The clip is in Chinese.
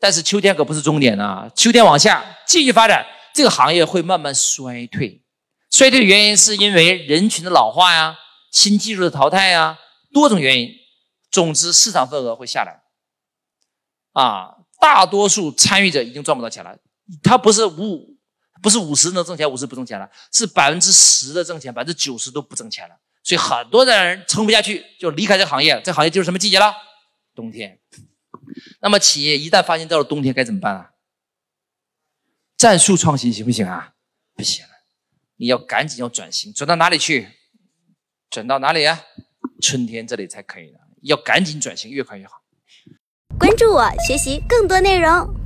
但是秋天可不是终点啊，秋天往下继续发展，这个行业会慢慢衰退。衰退的原因是因为人群的老化呀、新技术的淘汰呀，多种原因。总之，市场份额会下来。啊，大多数参与者已经赚不到钱了。他不是五五，不是五十能挣钱，五十不挣钱了，是百分之十的挣钱，百分之九十都不挣钱了。所以很多的人撑不下去，就离开这个行业。这行业进入什么季节了？冬天。那么企业一旦发现到了冬天该怎么办啊？战术创新行不行啊？不行，你要赶紧要转型，转到哪里去？转到哪里啊？春天这里才可以的，要赶紧转型，越快越好。关注我，学习更多内容。